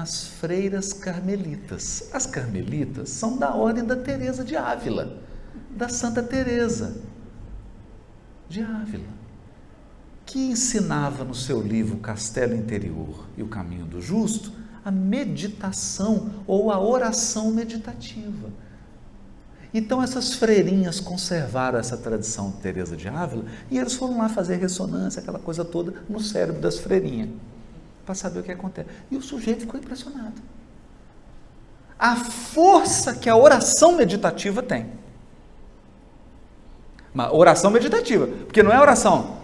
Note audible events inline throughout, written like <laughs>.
as freiras carmelitas. As carmelitas são da ordem da Teresa de Ávila, da Santa Teresa de Ávila, que ensinava no seu livro Castelo Interior e o Caminho do Justo a meditação ou a oração meditativa. Então essas freirinhas conservaram essa tradição de Teresa de Ávila e eles foram lá fazer ressonância, aquela coisa toda no cérebro das freirinhas para saber o que acontece. E o sujeito ficou impressionado. A força que a oração meditativa tem. Uma oração meditativa, porque não é oração.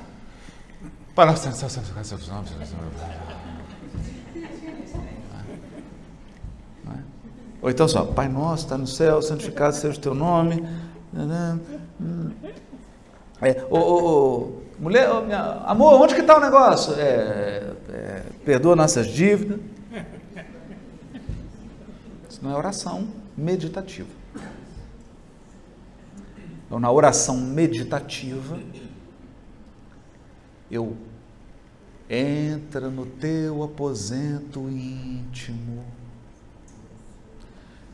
Ou então só, Pai nosso, está no céu, santificado seja o teu nome. É, ô, ô, ô, mulher, ô, minha, amor, onde que está o negócio? É, perdoa nossas dívidas. Isso não é oração meditativa. Então, na oração meditativa, eu entra no teu aposento íntimo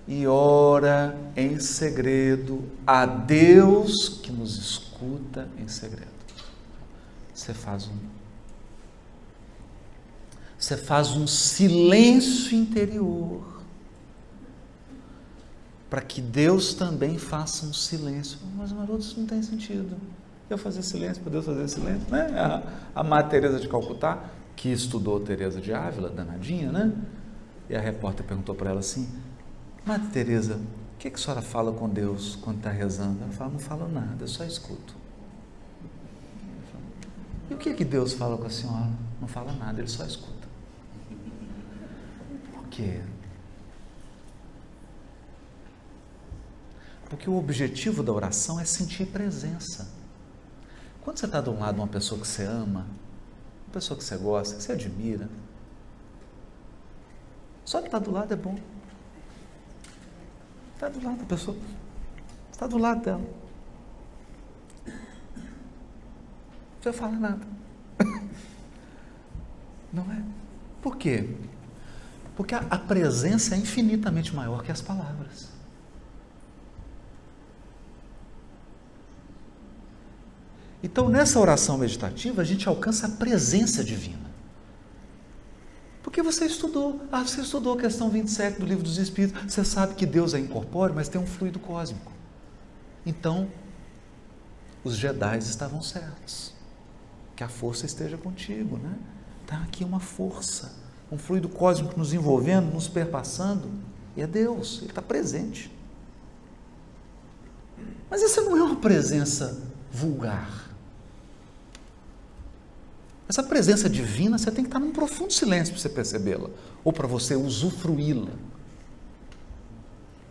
e ora em segredo a Deus que nos escuta em segredo. Você faz um você faz um silêncio interior para que Deus também faça um silêncio. Mas, Maroto, isso não tem sentido. Eu fazer silêncio para Deus fazer silêncio, né? A, a Madre Teresa de Calcutá, que estudou Teresa de Ávila, danadinha, né? E a repórter perguntou para ela assim: Madre Teresa, o que, que a senhora fala com Deus quando está rezando? Ela fala: Não falo nada, eu só escuto. E o que que Deus fala com a senhora? Não fala nada, ele só escuta quê? Porque o objetivo da oração é sentir presença. Quando você está do lado de uma pessoa que você ama, uma pessoa que você gosta, que você admira, só de estar do lado é bom. Está do lado da pessoa, está do lado dela. Não precisa falar nada. <laughs> Não é? Por quê? Porque a, a presença é infinitamente maior que as palavras. Então, nessa oração meditativa, a gente alcança a presença divina. Porque você estudou, ah, você estudou a questão 27 do livro dos Espíritos, você sabe que Deus é incorpóreo, mas tem um fluido cósmico. Então, os Jedi estavam certos. Que a força esteja contigo, né? Está aqui uma força um fluido cósmico nos envolvendo, nos perpassando, e é Deus, Ele está presente. Mas essa não é uma presença vulgar. Essa presença divina você tem que estar num profundo silêncio para você percebê-la, ou para você usufruí-la.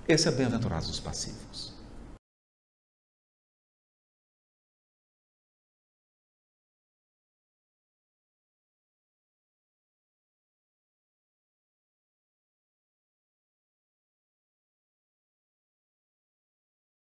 Esse é bem-aventurado dos pacíficos.